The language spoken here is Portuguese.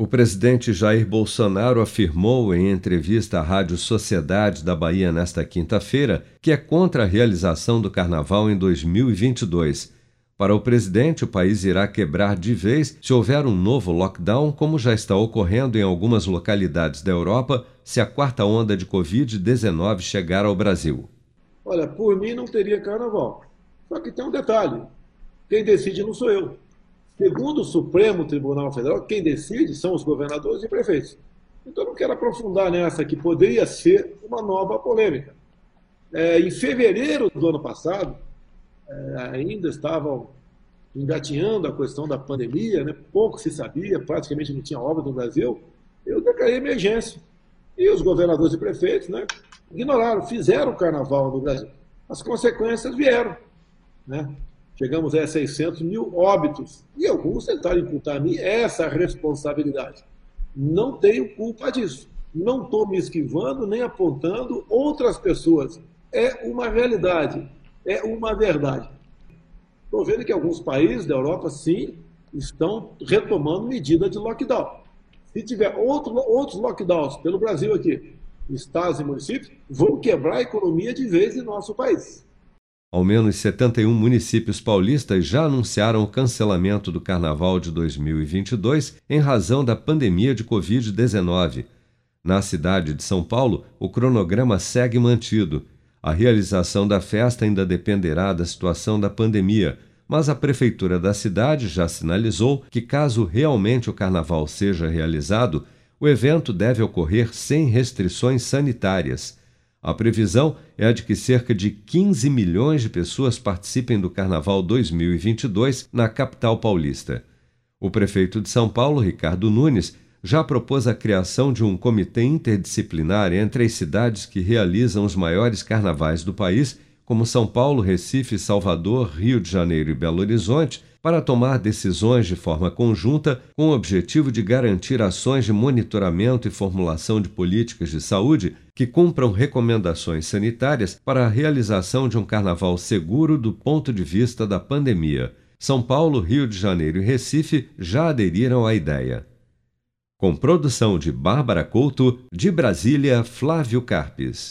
O presidente Jair Bolsonaro afirmou em entrevista à Rádio Sociedade da Bahia nesta quinta-feira que é contra a realização do carnaval em 2022. Para o presidente, o país irá quebrar de vez se houver um novo lockdown, como já está ocorrendo em algumas localidades da Europa, se a quarta onda de Covid-19 chegar ao Brasil. Olha, por mim não teria carnaval. Só que tem um detalhe: quem decide não sou eu. Segundo o Supremo Tribunal Federal, quem decide são os governadores e prefeitos. Então, não quero aprofundar nessa, que poderia ser uma nova polêmica. É, em fevereiro do ano passado, é, ainda estavam engatinhando a questão da pandemia, né? pouco se sabia, praticamente não tinha obra no Brasil, eu declarei emergência. E os governadores e prefeitos né, ignoraram, fizeram o carnaval no Brasil. As consequências vieram. Né? Chegamos a 600 mil óbitos. E alguns tentaram imputar a mim essa responsabilidade. Não tenho culpa disso. Não estou me esquivando nem apontando outras pessoas. É uma realidade, é uma verdade. Estou vendo que alguns países da Europa, sim, estão retomando medida de lockdown. Se tiver outro, outros lockdowns pelo Brasil aqui, estados e municípios, vão quebrar a economia de vez em nosso país. Ao menos 71 municípios paulistas já anunciaram o cancelamento do Carnaval de 2022 em razão da pandemia de Covid-19. Na cidade de São Paulo, o cronograma segue mantido. A realização da festa ainda dependerá da situação da pandemia, mas a prefeitura da cidade já sinalizou que, caso realmente o carnaval seja realizado, o evento deve ocorrer sem restrições sanitárias. A previsão é a de que cerca de 15 milhões de pessoas participem do Carnaval 2022 na capital paulista. O prefeito de São Paulo, Ricardo Nunes, já propôs a criação de um comitê interdisciplinar entre as cidades que realizam os maiores carnavais do país, como São Paulo, Recife, Salvador, Rio de Janeiro e Belo Horizonte, para tomar decisões de forma conjunta com o objetivo de garantir ações de monitoramento e formulação de políticas de saúde que cumpram recomendações sanitárias para a realização de um carnaval seguro do ponto de vista da pandemia. São Paulo, Rio de Janeiro e Recife já aderiram à ideia. Com produção de Bárbara Couto, de Brasília, Flávio Carpes.